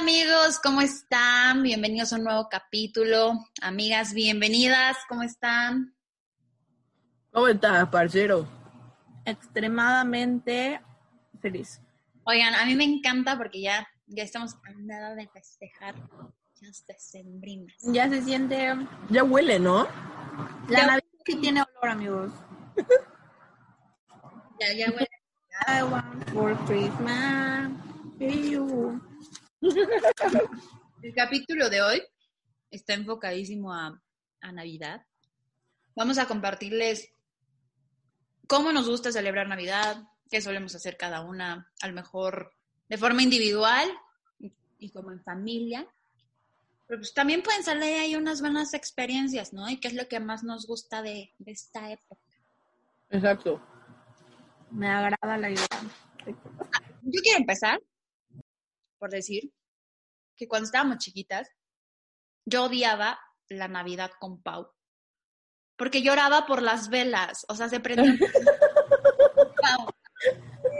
amigos? ¿Cómo están? Bienvenidos a un nuevo capítulo. Amigas, bienvenidas. ¿Cómo están? ¿Cómo estás, parcero? extremadamente feliz. Oigan, a mí me encanta porque ya, ya estamos a nada de festejar las decembrinas. Ya se siente. Ya huele, ¿no? La Ya- Navidad sí tiene olor, amigos. Ya, ya huele. I want for Christmas. you. El capítulo de hoy está enfocadísimo a, a Navidad. Vamos a compartirles cómo nos gusta celebrar Navidad, qué solemos hacer cada una, a lo mejor de forma individual y, y como en familia. Pero pues también pueden salir ahí unas buenas experiencias, ¿no? Y qué es lo que más nos gusta de, de esta época. Exacto. Me agrada la idea. Yo quiero empezar por decir que cuando estábamos chiquitas, yo odiaba la Navidad con Pau. Porque lloraba por las velas. O sea, se prendía. Pau.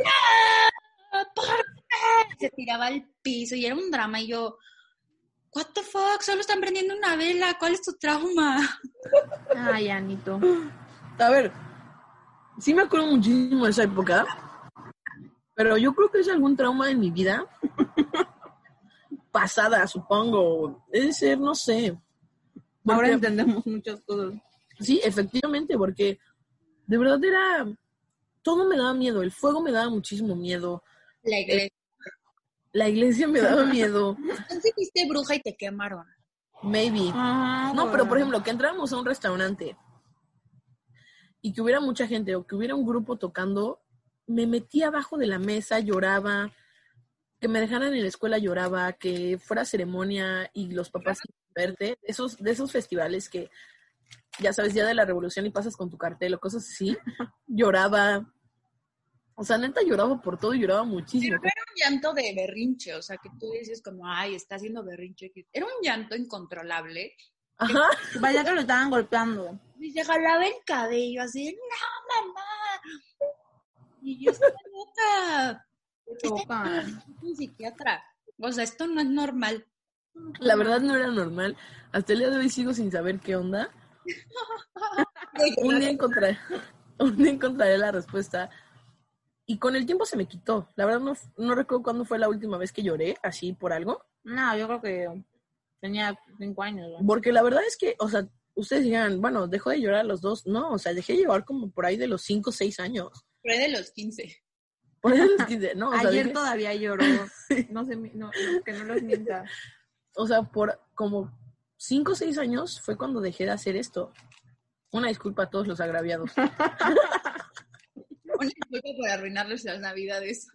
¡No! ¿Por qué? Se tiraba al piso y era un drama. Y yo, ¿What the fuck? Solo están prendiendo una vela. ¿Cuál es tu trauma? Ay, Anito. A ver, sí me acuerdo muchísimo de esa época, pero yo creo que es algún trauma de mi vida pasada, supongo. Debe ser, no sé. Ahora entendemos muchas cosas. Sí, efectivamente, porque de verdad era... Todo me daba miedo, el fuego me daba muchísimo miedo, La iglesia. la iglesia me daba miedo, Entonces fuiste bruja y te quemaron. maybe. Ajá, No, pero por ejemplo, que entráramos a un restaurante y que hubiera mucha gente o que hubiera un grupo tocando, me metía abajo de la mesa, lloraba, que me dejaran en la escuela lloraba, que fuera ceremonia y los papás verte, esos, de esos festivales que, ya sabes, día de la revolución y pasas con tu cartel o cosas así, lloraba. O sea, neta lloraba por todo y lloraba muchísimo. Pero era un llanto de berrinche, o sea, que tú dices como, ay, está haciendo berrinche. Era un llanto incontrolable. Ajá. Vaya que lo estaban golpeando. Y se jalaba el cabello así, no, mamá. Y yo estaba loca. Chocan. Es un psiquiatra. O sea, esto no es normal. La verdad no era normal. Hasta el día de hoy sigo sin saber qué onda. un día encontraré, un día encontraré la respuesta. Y con el tiempo se me quitó. La verdad no, no recuerdo cuándo fue la última vez que lloré así por algo. No, yo creo que tenía cinco años. Porque la verdad es que, o sea, ustedes digan, bueno, dejó de llorar a los dos. No, o sea, dejé de llorar como por ahí de los 5 o 6 años. Fue de los 15. Por ahí de los 15, no, o sea, Ayer todavía lloró. No sé, no, no, que no los mienta. o sea, por como 5 o 6 años fue cuando dejé de hacer esto. Una disculpa a todos los agraviados. Una disculpa por arruinarles las navidades.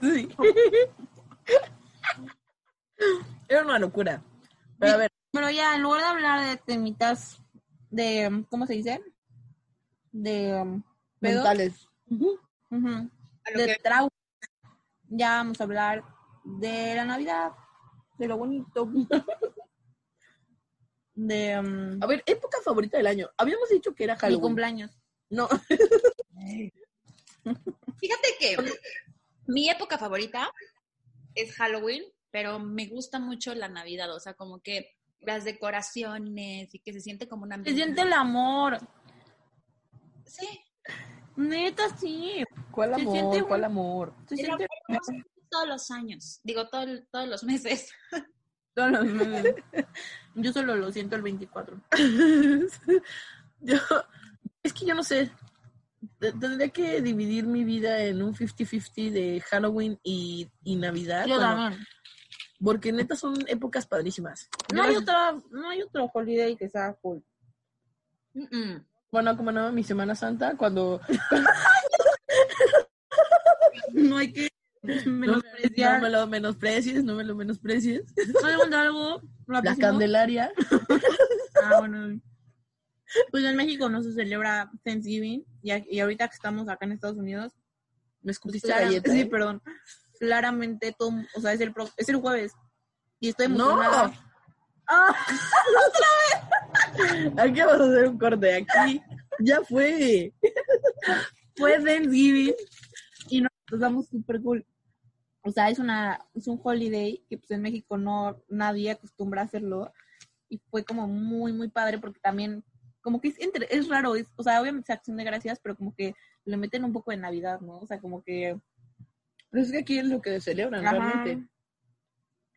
Sí. Era una locura. Pero a ver, Pero ya, en lugar de hablar de temitas de, ¿cómo se dice? De um, mentales. A lo de que- trauma, ya vamos a hablar de la Navidad, de lo bonito, de um, A ver, época favorita del año. Habíamos dicho que era mi Halloween. cumpleaños. No, Fíjate que mi época favorita es Halloween, pero me gusta mucho la Navidad, o sea, como que las decoraciones y que se siente como una... Se siente el amor, Sí, neta, sí. ¿cuál Se amor? siente ¿Cuál un- amor? Se siente todos los años, digo, todo todos los meses. todos los meses. Yo solo lo siento el 24. yo, es que yo no sé. Te- Tendría que dividir mi vida en un 50-50 de Halloween y, y Navidad. Yo bueno, también. porque neta son épocas padrísimas. No hay otra, no hay otro holiday que sea cool. Mm-mm. Bueno, como no, mi Semana Santa, cuando No hay que no, me- no menospreciar. me lo menosprecies, no me lo menosprecies. ¿Sabes de algo? La? Candelaria. Ah, bueno. Pues en México no se celebra Thanksgiving y, ahorita que estamos acá en Estados Unidos, Me escupiste clara- galleta. sí, ¿eh? perdón. Claramente todo, o sea, es el pro- es el jueves y estoy No. Ah, Aquí vamos a hacer un corte. Aquí ya fue. fue Thanksgiving y nos pasamos súper cool. O sea, es una es un holiday que pues en México no nadie acostumbra a hacerlo y fue como muy muy padre porque también como que es entre, es raro, es, o sea, obviamente es acción de gracias, pero como que le meten un poco de Navidad, ¿no? O sea, como que Pero es que aquí es lo que celebran Ajá. realmente.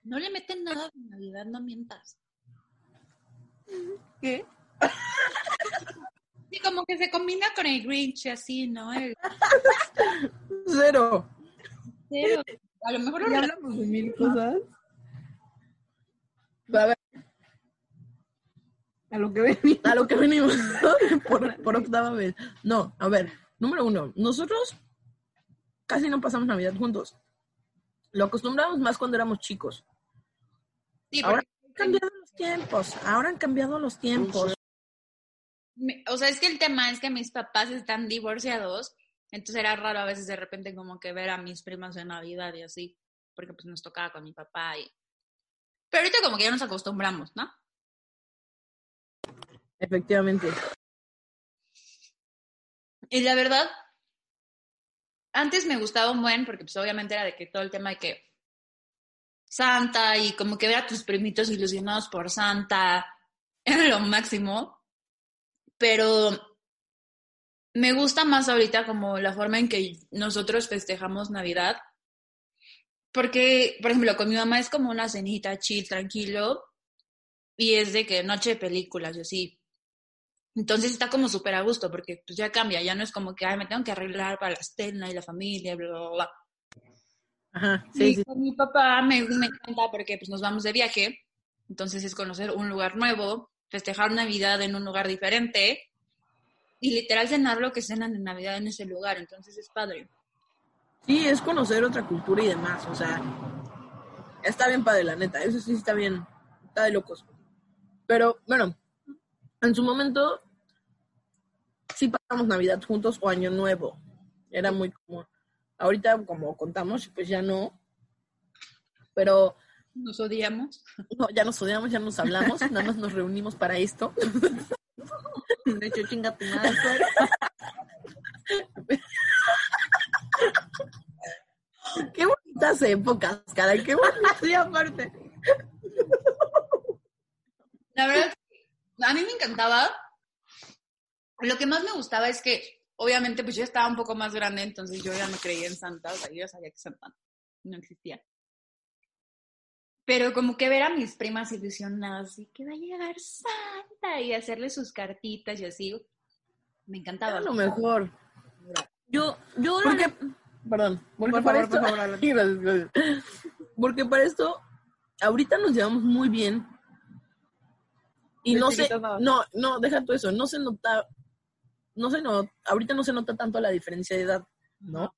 No le meten nada de Navidad, no mientas. ¿Qué? Sí, como que se combina con el Grinch y así, ¿no? El Cero. cero. A lo mejor Ya hablamos de mil cosas. A ver, A lo que venía. a lo que venimos por, por octava vez. No, a ver, número uno, nosotros casi no pasamos Navidad juntos. Lo acostumbramos más cuando éramos chicos. Sí, Ahora han cambiado los tiempos, ahora han cambiado los tiempos. O sea, es que el tema es que mis papás están divorciados, entonces era raro a veces de repente como que ver a mis primas en Navidad y así, porque pues nos tocaba con mi papá y... Pero ahorita como que ya nos acostumbramos, ¿no? Efectivamente. Y la verdad, antes me gustaba un buen, porque pues obviamente era de que todo el tema de que Santa y como que ver a tus primitos ilusionados por Santa era lo máximo, pero me gusta más ahorita como la forma en que nosotros festejamos Navidad, porque, por ejemplo, con mi mamá es como una cenita chill, tranquilo, y es de que noche de películas y así. Entonces está como súper a gusto porque pues ya cambia, ya no es como que, ay, me tengo que arreglar para la cena y la familia, bla, bla, bla. Ajá, y sí, sí. con mi papá me, me encanta porque pues nos vamos de viaje, entonces es conocer un lugar nuevo, festejar Navidad en un lugar diferente y literal cenar lo que cenan en Navidad en ese lugar, entonces es padre. Sí, es conocer otra cultura y demás, o sea, está bien padre, la neta, eso sí está bien, está de locos. Pero, bueno, en su momento, sí pasamos Navidad juntos o Año Nuevo, era muy común. Ahorita, como contamos, pues ya no, pero Nos odiamos. no, ya nos odiamos, ya nos hablamos, nada más nos reunimos para esto. De hecho, chinga tu madre. Qué bonitas épocas, cara, qué bonitas. Sí, aparte. La verdad, a mí me encantaba. Lo que más me gustaba es que, obviamente, pues yo estaba un poco más grande, entonces yo ya no creía en Santa, o sea, yo ya sabía que Santa no existía. Pero como que ver a mis primas ilusionadas y que va a llegar Santa y hacerle sus cartitas y así, me encantaba. Era lo mejor. Yo, yo, Porque, perdón, porque Por para favor, por esto, favor. Gracias, gracias. porque para esto, ahorita nos llevamos muy bien. Y no sé, no. no, no, deja todo eso, no se nota, no se nota, ahorita no se nota tanto la diferencia de edad, ¿no?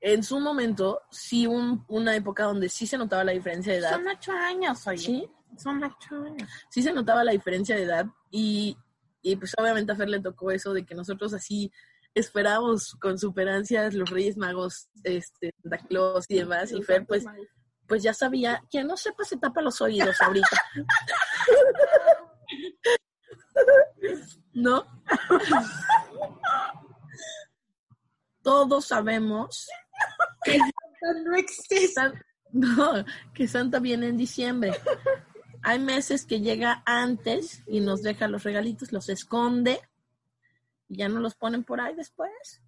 En su momento, sí, un- una época donde sí se notaba la diferencia de edad. son ocho años, oye. Sí, Son ocho años. sí se notaba la diferencia de edad y, y pues obviamente a Fer le tocó eso de que nosotros así esperábamos con super ansias los Reyes Magos, este, Santa Claus y demás, y Fer pues, pues ya sabía, quien no sepa se tapa los oídos ahorita. ¿No? Todos sabemos que no existe. No, que Santa viene en diciembre. Hay meses que llega antes y nos deja los regalitos, los esconde y ya no los ponen por ahí después.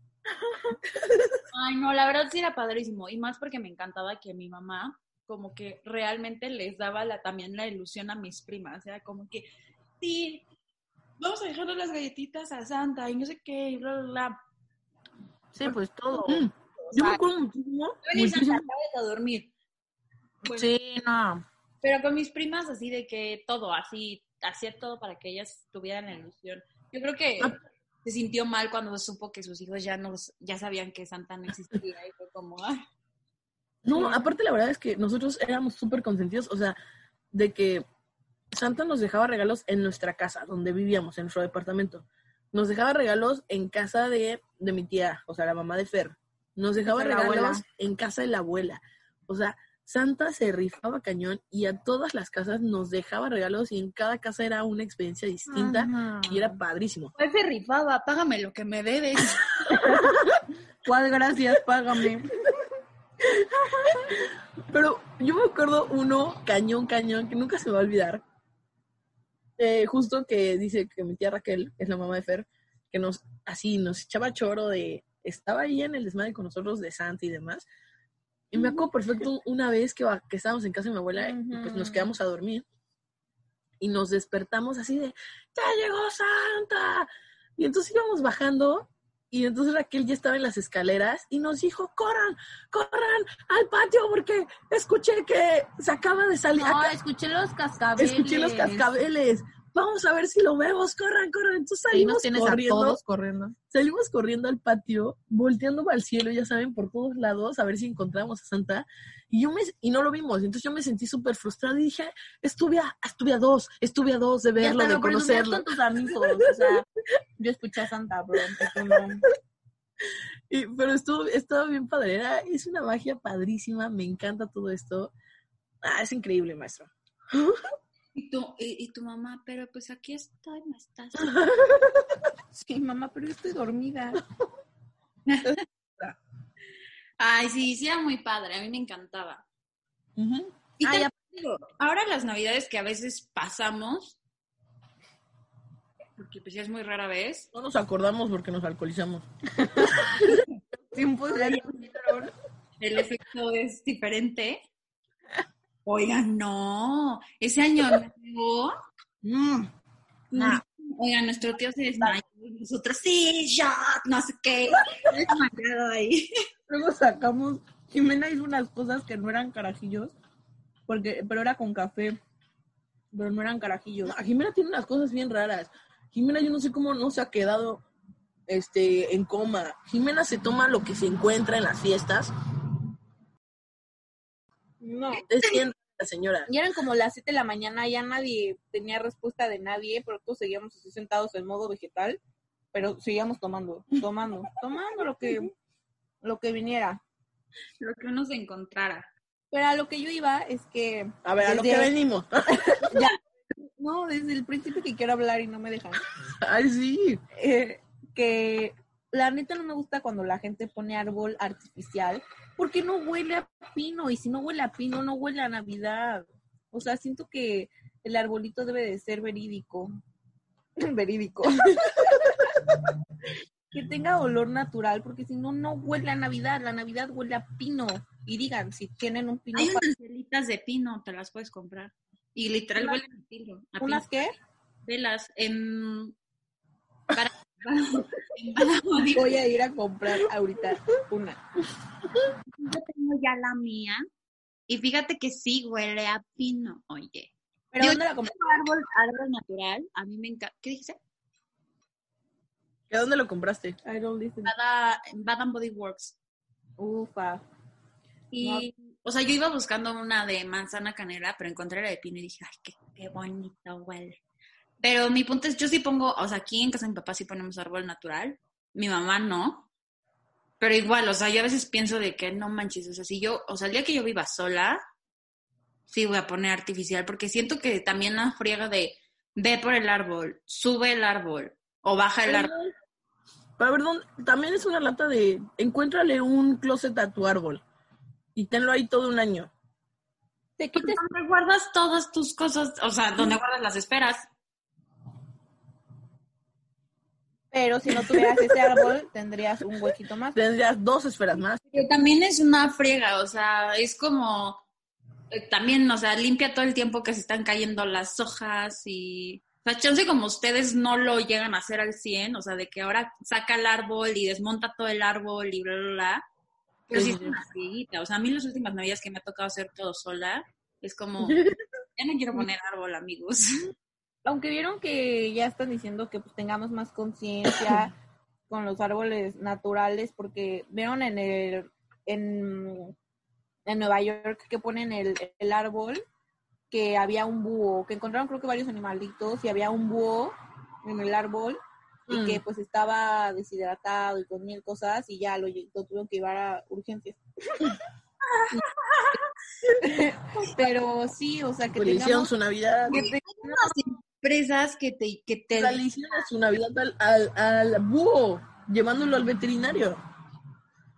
Ay, no, la verdad sí era padrísimo. Y más porque me encantaba que mi mamá como que realmente les daba la, también la ilusión a mis primas. Era como que, sí, vamos a dejarle las galletitas a Santa y no sé qué, y bla, bla, bla. Sí, pues todo. Mm, Yo me acuerdo muchísimo. "Va a venir Santa, muchísimo- a dormir. Bueno, Sí, no. Pero con mis primas así de que todo, así, hacía todo para que ellas tuvieran la ilusión. Yo creo que Ah. se sintió mal cuando supo que sus hijos ya no, ya sabían que Santa no existía y fue como, ay, No, aparte la verdad es que nosotros éramos súper consentidos, o sea, de que Santa nos dejaba regalos en nuestra casa, donde vivíamos, en nuestro departamento. Nos dejaba regalos en casa de, de mi tía, o sea, la mamá de Fer. Nos dejaba de regalos abuela. en casa de la abuela. O sea, Santa se rifaba cañón y a todas las casas nos dejaba regalos y en cada casa era una experiencia distinta Ajá. y era padrísimo. ¿Cuál se rifaba? Págame lo que me debes. ¿Cuál gracias? Págame. Pero yo me acuerdo uno cañón, cañón, que nunca se me va a olvidar. Eh, justo que dice que mi tía Raquel, que es la mamá de Fer, que nos, así, nos echaba choro de, estaba ahí en el desmadre con nosotros de Santa y demás. Y me acuerdo perfecto una vez que, va- que estábamos en casa de mi abuela y pues nos quedamos a dormir. Y nos despertamos así de, ¡ya llegó Santa! Y entonces íbamos bajando y entonces Raquel ya estaba en las escaleras y nos dijo, corran, corran al patio porque escuché que se acaba de salir. No, acá- escuché los cascabeles. escuché los cascabeles. Vamos a ver si lo vemos, corran, corran. Entonces salimos tienes corriendo, a todos corriendo. salimos corriendo al patio, volteando al cielo, ya saben, por todos lados, a ver si encontramos a Santa. Y yo me, y no lo vimos. Entonces yo me sentí súper frustrada y dije, estuve a, estuve a dos, estuve a dos de verlo, de conocerlo. con tus amigos. O sea, yo escuché a Santa, bro. Y- pero estuvo, estuvo bien padre. Era, es una magia padrísima. Me encanta todo esto. Ah, es increíble, maestro. Y tu, y, y tu mamá, pero pues aquí estoy, no estás. Sí, mamá, pero yo estoy dormida. Ay, sí, sí era muy padre, a mí me encantaba. Y Ah, te ya. digo, ahora las navidades que a veces pasamos, porque pues ya es muy rara vez, No nos acordamos porque nos alcoholizamos. Tiempo de el efecto es diferente. Oigan, no, ese año nuevo, Mm. Nah. oigan, nuestro tío se desmayó y nosotros, sí, shot, no sé qué, desmayado ahí. Luego sacamos. Jimena hizo unas cosas que no eran carajillos. Porque, pero era con café. Pero no eran carajillos. Ah, Jimena tiene unas cosas bien raras. Jimena, yo no sé cómo no se ha quedado este, en coma. Jimena se toma lo que se encuentra en las fiestas. No. Es bien la señora. Y eran como las 7 de la mañana, ya nadie tenía respuesta de nadie, pero todos seguíamos así sentados en modo vegetal, pero seguíamos tomando, tomando, tomando lo que, lo que viniera. Lo que uno se encontrara. Pero a lo que yo iba es que, A ver, a lo que Desde- venimos. no, desde el principio que quiero hablar y no me dejan, Ay, sí. eh, que la neta no me gusta cuando la gente pone árbol artificial, porque no huele a pino, y si no huele a pino, no huele a Navidad. O sea, siento que el arbolito debe de ser verídico. verídico. que tenga olor natural, porque si no, no huele a Navidad. La Navidad huele a pino. Y digan, si tienen un pino, Hay pa- unas velitas de pino, te las puedes comprar. Y literal huelen a pino. ¿unas qué? velas. em, para, Voy a ir a comprar ahorita una. yo tengo ya la mía. Y fíjate que sí huele a pino, oye. ¿Pero dónde la compré? árbol, árbol natural, a mí me encanta. ¿Qué dijiste? ¿De dónde lo compraste? I don't listen. Bada, en Bath and Body Works. Ufa. Y, o sea, yo iba buscando una de manzana canela, pero encontré la de pino y dije, ay, qué, qué bonito huele. Pero mi punto es, yo sí pongo, o sea, aquí en casa de mi papá sí ponemos árbol natural, mi mamá no. Pero igual, o sea, yo a veces pienso de que no manches, o sea, si yo, o sea, el día que yo viva sola, sí voy a poner artificial, porque siento que también la friega de ve por el árbol, sube el árbol o baja el árbol. ¿dónde? también es una lata de... Encuéntrale un closet a tu árbol y tenlo ahí todo un año. Te quites ¿Dónde guardas todas tus cosas? O sea, ¿dónde guardas las esperas? Pero si no tuvieras ese árbol, tendrías un huequito más. Tendrías dos esferas más. Que también es una friega, o sea, es como eh, también, o sea, limpia todo el tiempo que se están cayendo las hojas y o sea, chance como ustedes no lo llegan a hacer al 100, o sea, de que ahora saca el árbol y desmonta todo el árbol y bla, bla, bla. Pero sí Sí, es una frieguita, o sea, a mí las últimas navidades que me ha tocado hacer todo sola, es como, ya no quiero poner árbol, amigos. Aunque vieron que ya están diciendo que pues tengamos más conciencia con los árboles naturales, porque vieron en el en, en Nueva York que ponen el, el árbol que había un búho, que encontraron creo que varios animalitos y había un búho en el árbol y Mm. que pues estaba deshidratado y con mil cosas y ya lo, tuvieron que llevar a urgencias. Pero sí, o sea, que Pues le hicieron tengamos... su Navidad. que te- Empresas que te, que te hicieron su Navidad al, al, al búho, llevándolo al veterinario.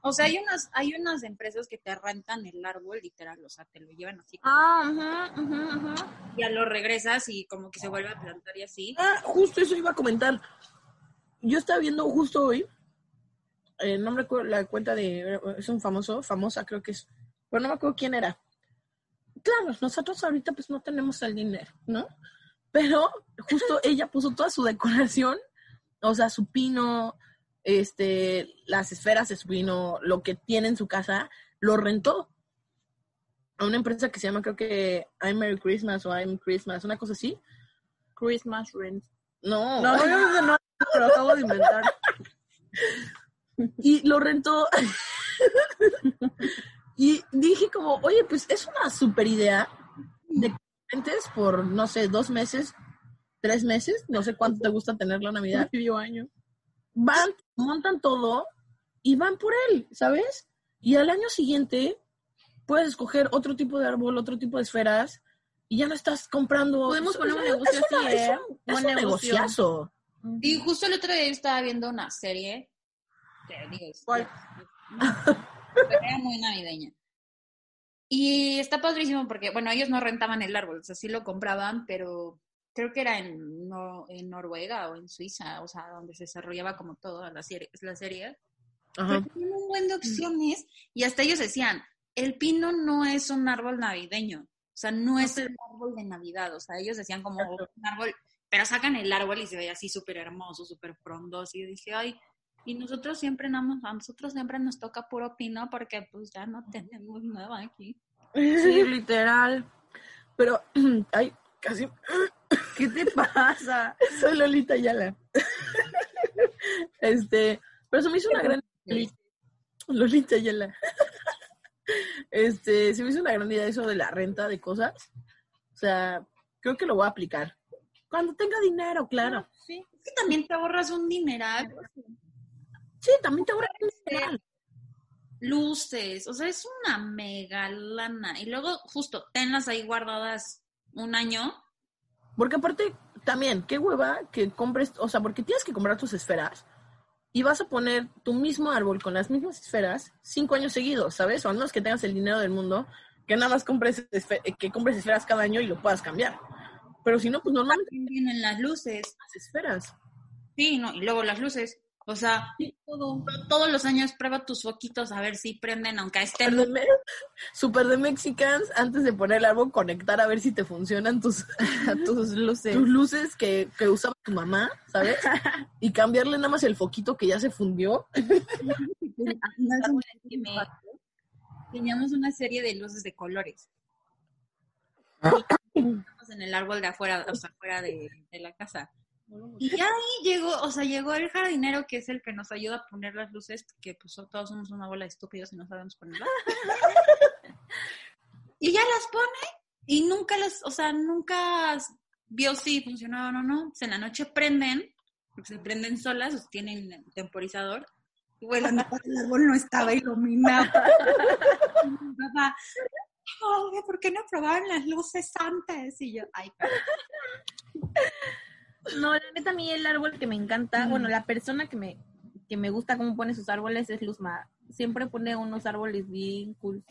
O sea, hay unas, hay unas empresas que te rentan el árbol, literal, o sea, te lo llevan así, Ah, ujú, ujú, ujú. ya lo regresas y como que se vuelve a plantar y así. Ah, justo eso iba a comentar. Yo estaba viendo justo hoy, eh, no me recuerdo la cuenta de, es un famoso, famosa creo que es, pero no me acuerdo quién era. Claro, nosotros ahorita pues no tenemos el dinero, ¿no? Pero justo ella puso toda su decoración, o sea, su pino, este, las esferas de su pino, lo que tiene en su casa, lo rentó a una empresa que se llama creo que I'm Merry Christmas o I'm Christmas, una cosa así. Christmas rent. No, No, no, no, lo acabo de inventar. y lo rentó. y dije como, oye, pues es una super idea de rentes por, no sé, dos meses, tres meses, no sé cuánto te gusta tener la Navidad. Medio año. Van, montan todo y van por él, ¿sabes? Y al año siguiente puedes escoger otro tipo de árbol, otro tipo de esferas y ya no estás comprando. Podemos Es- poner un negocio es una- así, es ¿eh? un- Es un negocio. negociazo. Y justo el otro día yo estaba viendo una serie, que digo, es- ¿Cuál? pero era muy navideña. Y está padrísimo porque, bueno, ellos no rentaban el árbol, o sea, sí lo compraban, pero creo que era en, no, en Noruega o en Suiza, o sea, donde se desarrollaba como toda la serie. La serie. Ajá. Pero tenían un buen de opciones y hasta ellos decían, el pino no es un árbol navideño, o sea, no es el árbol de Navidad, o sea, ellos decían como un árbol, pero sacan el árbol y se ve así súper hermoso, súper frondoso y yo dije, ay, y nosotros siempre nada a nosotros siempre nos toca puro pino porque pues ya no tenemos nada aquí. Sí, literal. Pero, ay, casi ¿Qué te pasa? soy Lolita Ayala. este, pero se me hizo una gran Lolita Ayala. Este, se me hizo una gran idea eso de la renta de cosas. O sea, creo que lo voy a aplicar. Cuando tenga dinero, claro. Sí, es que también te ahorras un dineral, Sí, también te a dinero. luces, o sea, es una mega lana. Y luego justo tenlas ahí guardadas un año Porque aparte, también, qué hueva que compres, o sea, porque tienes que comprar tus esferas y vas a poner tu mismo árbol con las mismas esferas cinco años seguidos, ¿sabes? O al menos que tengas el dinero del mundo, que nada más compres, eh, que compres esferas cada año y lo puedas cambiar. Pero si no, pues normalmente vienen las luces. las esferas. Sí, no, y luego las luces. O sea, todo, todos los años prueba tus foquitos a ver si prenden, aunque estén. Super de, Me- Super de Mexicans, antes de poner el árbol, conectar a ver si te funcionan tus, Tus luces. tus luces que, que usaba tu mamá, ¿sabes? Y cambiarle nada más el foquito que ya se fundió. Teníamos una serie de luces de colores. Estamos en el árbol de afuera, o sea, afuera de, de la casa. Y ya ahí llegó, o sea, llegó el jardinero que es el que nos ayuda a poner las luces, porque pues todos somos una bola de estúpidos y no sabemos ponerlas. y ya las pone y nunca las, o sea, nunca vio si funcionaban o no. Pues en la noche prenden, se prenden solas, sea, tienen temporizador. Y bueno, no, el árbol no estaba iluminado. Mi papá, "Oye, ¿por qué no probaron las luces antes? Y yo, ay, perdón. No, la neta, a mí el árbol que me encanta, bueno, la persona que me, que me gusta cómo pone sus árboles es Luzma. Siempre pone unos árboles bien cool,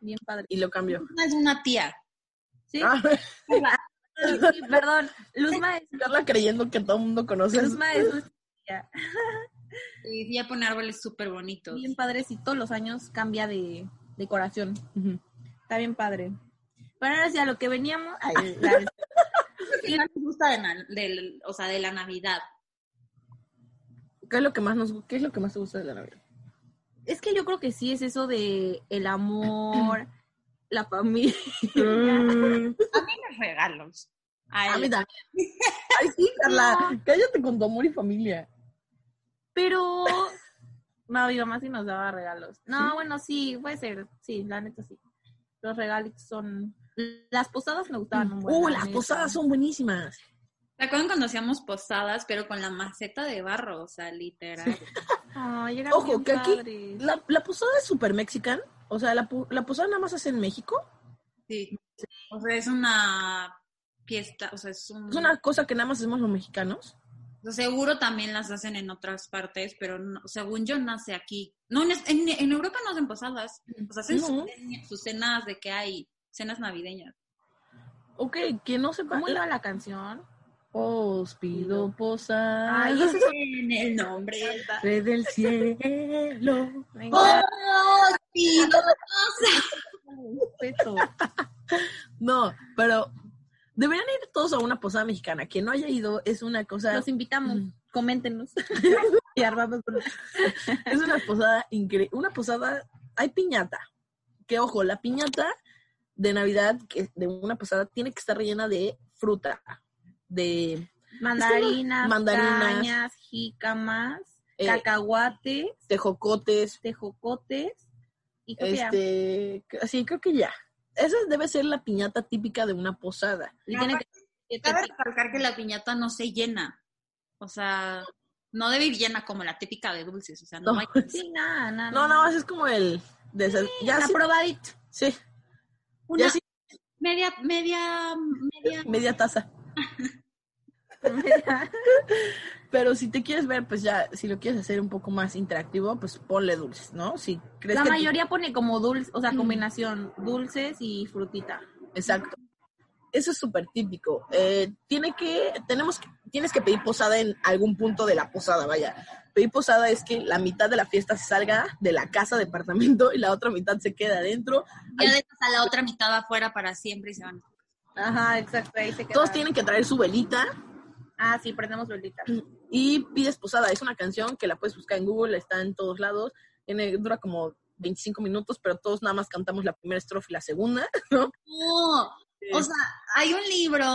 bien padres. Y lo cambió. es una tía. ¿Sí? Ah, Sí, perdón, Luzma es, Carla creyendo que todo el mundo conoce. Luzma es nuestra tía. Y ella pone árboles súper bonitos. bien padres y todos los años cambia de decoración. Está bien padre. Pero ahora sí, a lo que veníamos, ay, la- ¿Qué más te gusta de, del- o sea, de la Navidad? ¿Qué es lo que más nos qué es lo que más te gusta de la Navidad? es que yo creo que sí es eso de el amor, la familia. Mm, A mí los regalos. A a mí también. Ay, sí, Carla, cállate con tu amor y familia. Pero no, mi mamá sí nos daba regalos. No, bueno, sí, puede ser. Sí, la neta sí. Los regalitos son. Las posadas me gustaban un buen. Uh, la las posadas son buenísimas. ¿Se acuerdan cuando hacíamos posadas, pero con la maceta de barro? O sea, literal. Ay, eran Ojo, que aquí. La, la posada es súper mexican. O sea, la, la posada nada más hace en México. Sí. O sea, es una fiesta, o sea, es un... Es una cosa que nada más hacemos los mexicanos. o sea, seguro también las hacen en otras partes, pero no- según yo nace aquí. No, en, en, en Europa no hacen posadas. O sea, hacen No. sus, sus cenas de que hay, cenas navideñas. Ok, que no sepa. ¿Cómo iba la canción? Os pido posada. Ay, ese es en el nombre. Rey del cielo. Venga, ¡Oh, sí, no! pero deberían ir todos a una posada mexicana. Quien no haya ido es una cosa. Los invitamos. Mm. Coméntenos. y armamos con- Es una posada increíble. Una posada. Hay piñata. Que ojo, la piñata de Navidad, que de una posada, tiene que estar rellena de fruta. De Mandarinas, Mandarinas. cañas, jícamas, Eh, cacahuates, tejocotes. tejocotes y creo que ya. Este. Sí, creo que ya. Esa debe ser la piñata típica de una posada. Y tiene que- Cabe recalcar que la piñata no se llena. O sea, no debe ir llena como la típica de dulces. O sea, no, No. hay... Sí, nada, nada. No, nada más es como el. de- ya sí, Aprobadito. sí, Una media, media, media... media taza. Pero si te quieres ver, pues ya, si lo quieres hacer un poco más interactivo, pues ponle dulces, ¿no? Si crees La que. mayoría pone como dulce, o sea, combinación dulces y frutita. Exacto. Eso es súper típico. Eh, tiene que, tenemos que, tienes que pedir posada en algún punto de la posada, vaya. Pedir posada es que la mitad de la fiesta se salga de la casa, departamento, y la otra mitad se queda adentro. Ya dejas a la otra mitad afuera para siempre y se van. Ajá, exacto, ahí se queda. Todos tienen que traer su velita Ah, sí, prendemos velitas. y pides posada. Es una canción que la puedes buscar en Google, está en todos lados. Tiene, dura como 25 minutos, pero todos nada más cantamos la primera estrofa y la segunda. ¿no? No, o sea, hay un libro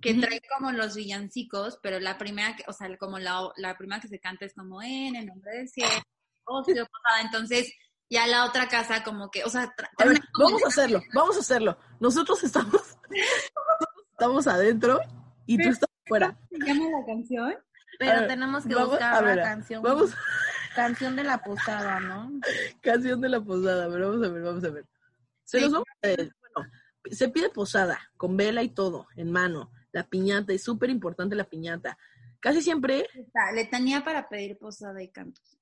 que trae como los villancicos, pero la primera, que, o sea, como la, la primera que se canta es como en el nombre del cielo, oh, entonces ya la otra casa como que, o sea, A ver, vamos a hacerlo, vamos a hacerlo. Nosotros estamos, estamos adentro y tú estás fuera. ¿Se llama la canción? Pero A ver, tenemos que vamos- buscar a ver, la canción. Vamos, Canción de la posada, ¿no? canción de la posada, a ver, vamos a ver, vamos a ver. Se Sí. los vamos a se pide posada, con vela y todo, en mano. La piñata, es súper importante la piñata. Casi siempre, Está, letanía para pedir posada y cantos.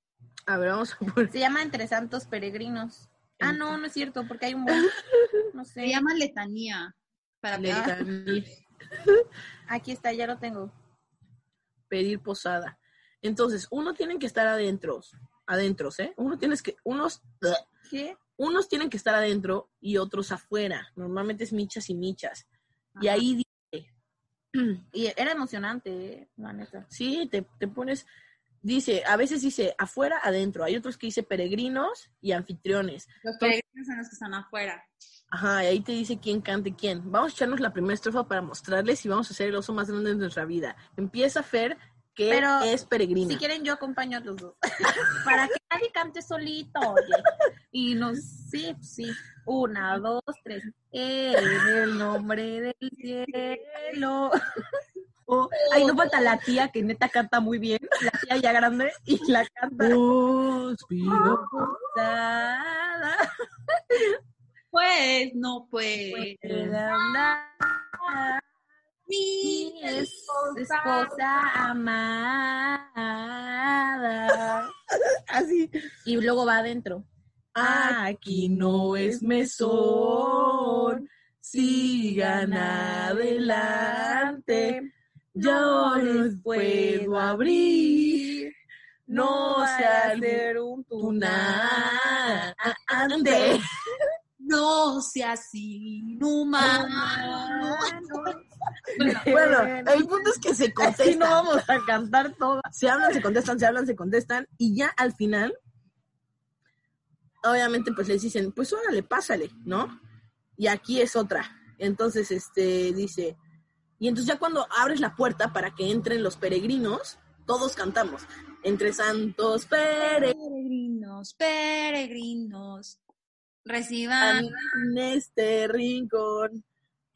a ver, vamos a poner. Se llama Entre Santos Peregrinos. Ah, no, no es cierto, porque hay un buen. No Se sé. llama letanía para pedir. Letanía. Aquí está, ya lo tengo. pedir posada. Entonces, uno tiene que estar adentro, adentro, ¿eh? Uno tienes que, unos, ¿Qué? Unos tienen que estar adentro y otros afuera. Normalmente es michas y michas. Y ahí dice, Y era emocionante, ¿eh? la neta. sí, te, te pones, dice, a veces dice afuera, adentro. Hay otros que dice peregrinos y anfitriones. Los peregrinos son los que están afuera. Ajá, y ahí te dice quién cante quién. Vamos a echarnos la primera estrofa para mostrarles y vamos a hacer el oso más grande de nuestra vida. Empieza Fer, que Pero, es peregrina. Si quieren, yo acompaño a los dos. Para que nadie cante solito, oye. Y nos, sí, sí. Una, dos, tres. En el nombre del cielo. Oh, ahí no falta la tía que neta canta muy bien. La tía ya grande y la canta. Pues, no, pues. andar mi esposa amada. así. Y luego va adentro. Aquí no es mesón, sigan adelante. Yo les puedo abrir, no se hacer un tunante. No seas inhumano. Bueno, el punto es que se Así no contestan. vamos a cantar todas. Se hablan, se contestan, se hablan, se contestan. Y ya al final, obviamente, pues les dicen, pues órale, pásale, ¿no? Y aquí es otra. Entonces, este, dice, y entonces ya cuando abres la puerta para que entren los peregrinos, todos cantamos. Entre santos peregrinos. Peregrinos, peregrinos. reciban en este rincón.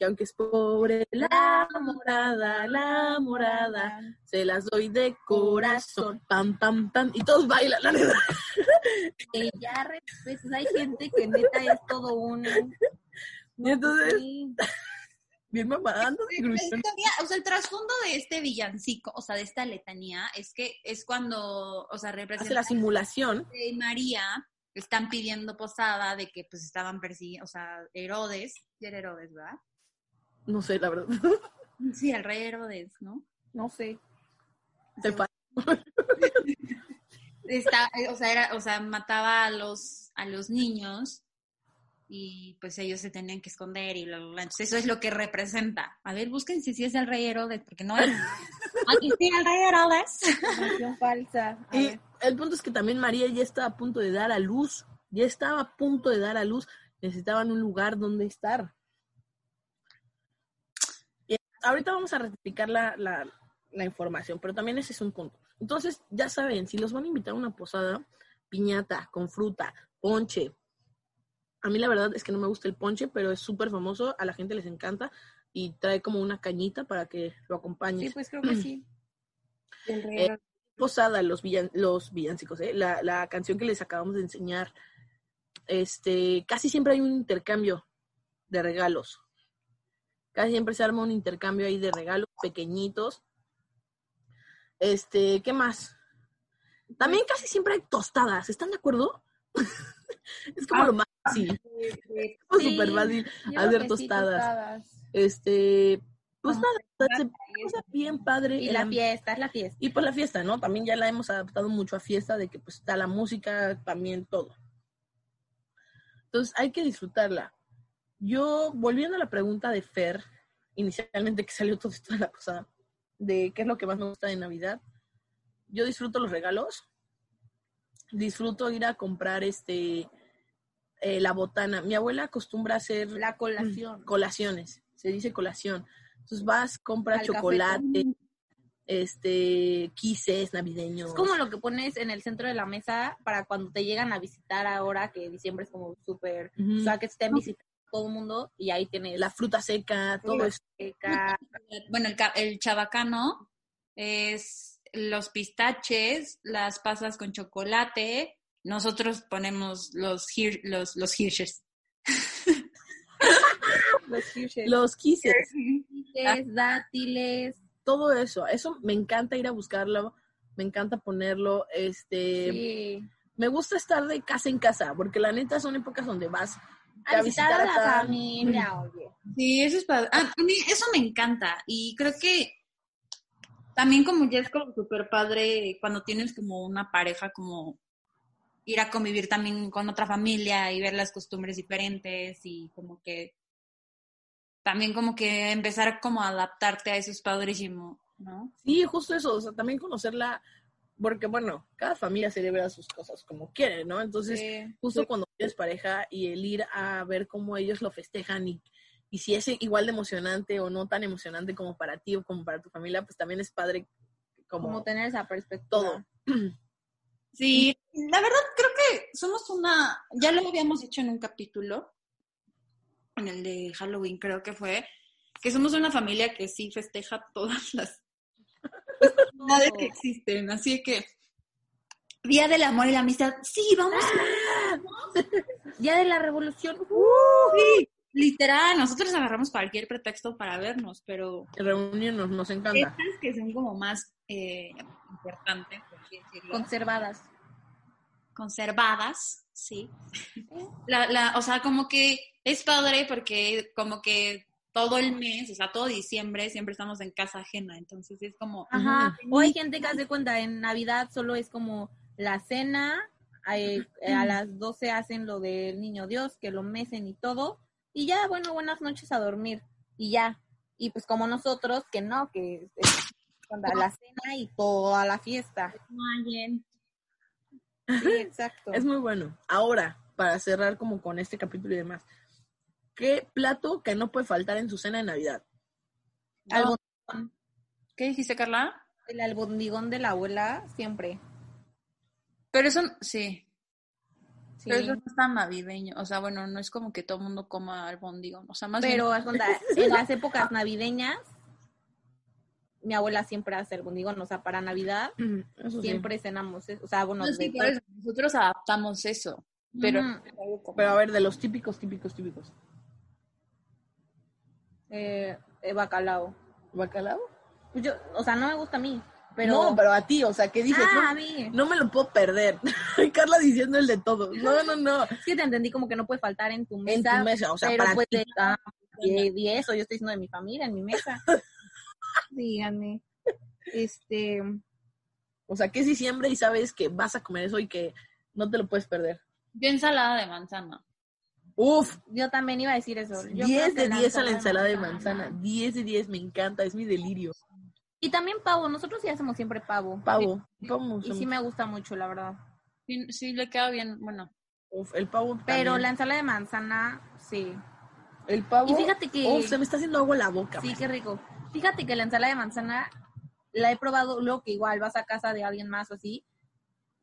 Que aunque es pobre la morada, la morada, se las doy de corazón. Pam, pam, pam. Y todos bailan, la neta. Eh, ya respetes, hay gente que neta es todo un... Y entonces, Sí. bien mamando de o sea, el trasfondo de este villancico, o sea, de esta letanía, es que es cuando, o sea, Hace representa la simulación. Y María están pidiendo posada de que pues estaban persiguiendo, o sea, Herodes, ¿sí era Herodes, ¿verdad? No sé, la verdad. Sí, el rey Herodes, ¿no? No sé. El pa- Está, eh, o sea, era, o sea, mataba a los, a los niños y pues ellos se tenían que esconder y bla, bla, bla. Entonces eso es lo que representa. A ver, busquen si sí es el rey Herodes, porque no es. Aquí sí el rey Herodes. Falsa. Y el punto es que también María ya estaba a punto de dar a luz. Ya estaba a punto de dar a luz. Necesitaban un lugar donde estar. Ahorita vamos a rectificar la, la, la información, pero también ese es un punto. Entonces, ya saben, si los van a invitar a una posada, piñata, con fruta, ponche. A mí la verdad es que no me gusta el ponche, pero es súper famoso, a la gente les encanta y trae como una cañita para que lo acompañes. Sí, pues creo que sí. Eh. Posada, los, villan, los villancicos, ¿eh? la, la canción que les acabamos de enseñar. Este, casi siempre hay un intercambio de regalos. Casi siempre se arma un intercambio ahí de regalos pequeñitos. Este, ¿qué más? También casi siempre hay tostadas, ¿están de acuerdo? es como Ah, lo más fácil, es como sí. súper fácil. Hacer tostadas. tostadas. Este, pues Como nada, se pasa bien padre. Y la fiesta, es la fiesta. y pues la fiesta, ¿no? También ya la hemos adaptado mucho a fiesta, de que pues está la música, también todo. Entonces hay que disfrutarla. Yo, volviendo a la pregunta de Fer, inicialmente que salió todo esto de la posada, de qué es lo que más me gusta de Navidad, yo disfruto los regalos, disfruto ir a comprar este eh, la botana. Mi abuela acostumbra hacer La colación. colaciones, se dice colación. Entonces vas, compras Al café chocolate, este, quises navideños. Es como lo que pones en el centro de la mesa para cuando te llegan a visitar ahora, que diciembre es como súper, Ujú. o sea, que estén visitando todo el mundo y ahí tienes la fruta seca, todo eso. seca, Bueno, el, ca- el chabacano es los pistaches, las pasas con chocolate. Nosotros ponemos los, hir- los, los Hirschers. los quiches, Los quises, dátiles, todo eso. Eso me encanta ir a buscarlo, me encanta ponerlo. Este, sí. me gusta estar de casa en casa, porque la neta son épocas donde vas A visitar a la familia, oye. Sí, eso es padre. Ah, a mí eso me encanta. Y creo que también como ya es como súper padre cuando tienes como una pareja, como ir a convivir también con otra familia y ver las costumbres diferentes y como que también como que empezar como a adaptarte a eso es padrísimo, ¿no? Sí, justo eso, o sea, también conocerla, porque bueno, cada familia celebra sus cosas como quiere, ¿no? Entonces, Sí. justo cuando tienes pareja y el ir a ver cómo ellos lo festejan y, y si es igual de emocionante o no tan emocionante como para ti o como para tu familia, pues también es padre como, como tener esa perspectiva. todo. Sí, la verdad creo que somos una, ya lo habíamos dicho en un capítulo, en el de Halloween creo que fue, que somos una familia que sí festeja todas las festividades que existen, así que Día del Amor y la Amistad, sí, vamos, Día de la revolución. sí, literal, nosotros agarramos cualquier pretexto para vernos, pero Reunirnos nos encanta. estas que son como más eh, importantes, por así decirlo. Conservadas. conservadas, sí. La, la, o sea, como que es padre porque como que todo el mes, o sea, todo diciembre siempre estamos en casa ajena, entonces es como, Ajá. O hay gente que hace cuenta, en Navidad solo es como la cena, eh, a las 12 hacen lo del niño Dios, que lo mecen y todo, y ya, bueno, buenas noches a dormir, y ya. Y pues como nosotros, que no, que es onda, la cena y toda la fiesta. alguien. Sí, exacto. Es muy bueno. Ahora, para cerrar como con este capítulo y demás, ¿qué plato que no puede faltar en su cena de Navidad? Albon- ¿Qué dijiste, Carla? el albondigón de la abuela, siempre. Pero eso, sí. Sí. Pero eso no es tan navideño. O sea, bueno, no es como que todo el mundo coma albóndiga. O sea, más Pero bien- en las épocas navideñas, mi abuela siempre hace albondigón, o sea, para Navidad Mm, eso sí. siempre cenamos eso. O sea, bueno, No, sí, nosotros adaptamos eso. Pero, Ujú. Pero a ver, de los típicos, típicos, típicos. Eh, eh, bacalao. ¿Bacalao? Pues yo, o sea, no me gusta a mí, pero... No, pero a ti, o sea, ¿qué dices? ah, no, a mí. no me lo puedo perder. Carla diciendo el de todo. No, no, no. Es que te entendí como que no puede faltar en tu En mesa. tu mesa, o sea, pero para pues ti. ah, y, y eso, yo estoy diciendo de mi familia, en mi mesa. Díganme. Este, O sea, que es diciembre y sabes que vas a comer eso y que no te lo puedes perder. yo ensalada de manzana. Uf, yo también iba a decir eso. Yo 10 creo que de 10 a la ensalada de manzana. 10 de 10, me encanta, es mi delirio. Y también pavo, nosotros sí hacemos siempre pavo. Pavo, pavo. Y sí me gusta mucho, la verdad. Sí, sí le queda bien, bueno. Uf, el pavo. Pero también. la ensalada de manzana, sí. El pavo. Y fíjate que... Uf, se me está haciendo agua la boca. Sí, man. qué rico. Fíjate que la ensalada de manzana la he probado luego que igual vas a casa de alguien más o así.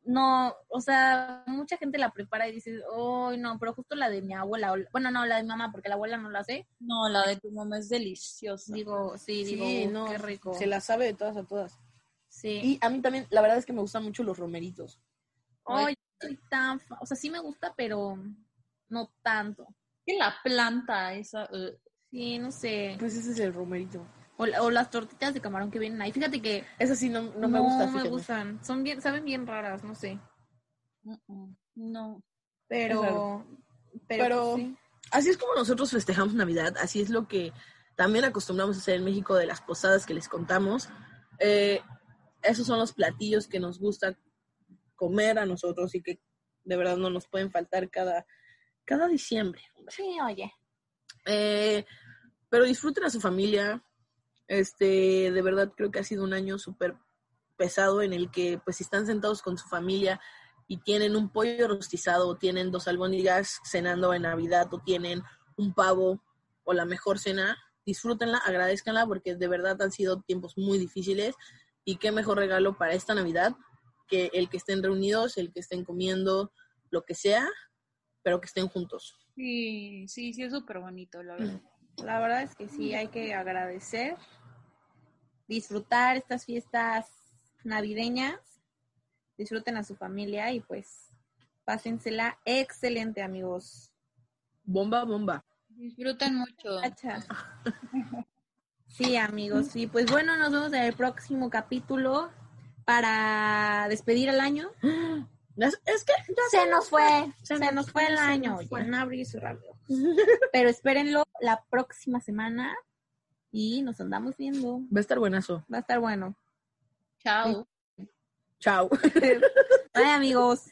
No, o sea, mucha gente la prepara y dices, oh, no, pero justo la de mi abuela, bueno, no, la de mi mamá, porque la abuela no la hace. No, la de tu mamá es deliciosa. Digo, sí, Sí, digo, no, qué rico. Se la sabe de todas a todas. Sí. Y a mí también, la verdad es que me gustan mucho los romeritos. Ay, soy tan, o sea, sí me gusta, pero no tanto. Que la planta esa. uh, Sí, no sé. Pues ese es el romerito. O, la- o las tortitas de camarón que vienen ahí. Fíjate que Esa sí no, no me gusta, me fíjate. gustan. Son bien, saben bien raras, no sé. no. Pero, pero, Pero- pues, sí. Así es como nosotros festejamos Navidad, así es lo que también acostumbramos a hacer en México de las posadas que les contamos. Eh, esos son los platillos que nos gusta comer a nosotros y que de verdad no nos pueden faltar cada, cada diciembre. Sí, oye. Eh, pero disfruten a su familia. Este, de verdad creo que ha sido un año súper pesado en el que pues si están sentados con su familia y tienen un pollo rostizado o tienen dos albóndigas cenando en Navidad o tienen un pavo o la mejor cena, disfrútenla, agradezcanla porque de verdad han sido tiempos muy difíciles y qué mejor regalo para esta Navidad que el que estén reunidos, el que estén comiendo, lo que sea, pero que estén juntos. Sí, sí, sí, es súper bonito, la verdad. La verdad es que sí, hay que agradecer, disfrutar estas fiestas navideñas, disfruten a su familia y pues pásensela excelente, amigos. Bomba, bomba. Disfruten mucho. Hacha. Sí, amigos, sí, pues bueno, nos vemos en el próximo capítulo para despedir el año. Es, es que ya Se nos fue, se se, nos fue el año, fue. en abrir y. Pero espérenlo la próxima semana y nos andamos viendo. va a estar buenazo. Va a estar bueno. Chao. Chao. Bye, amigos.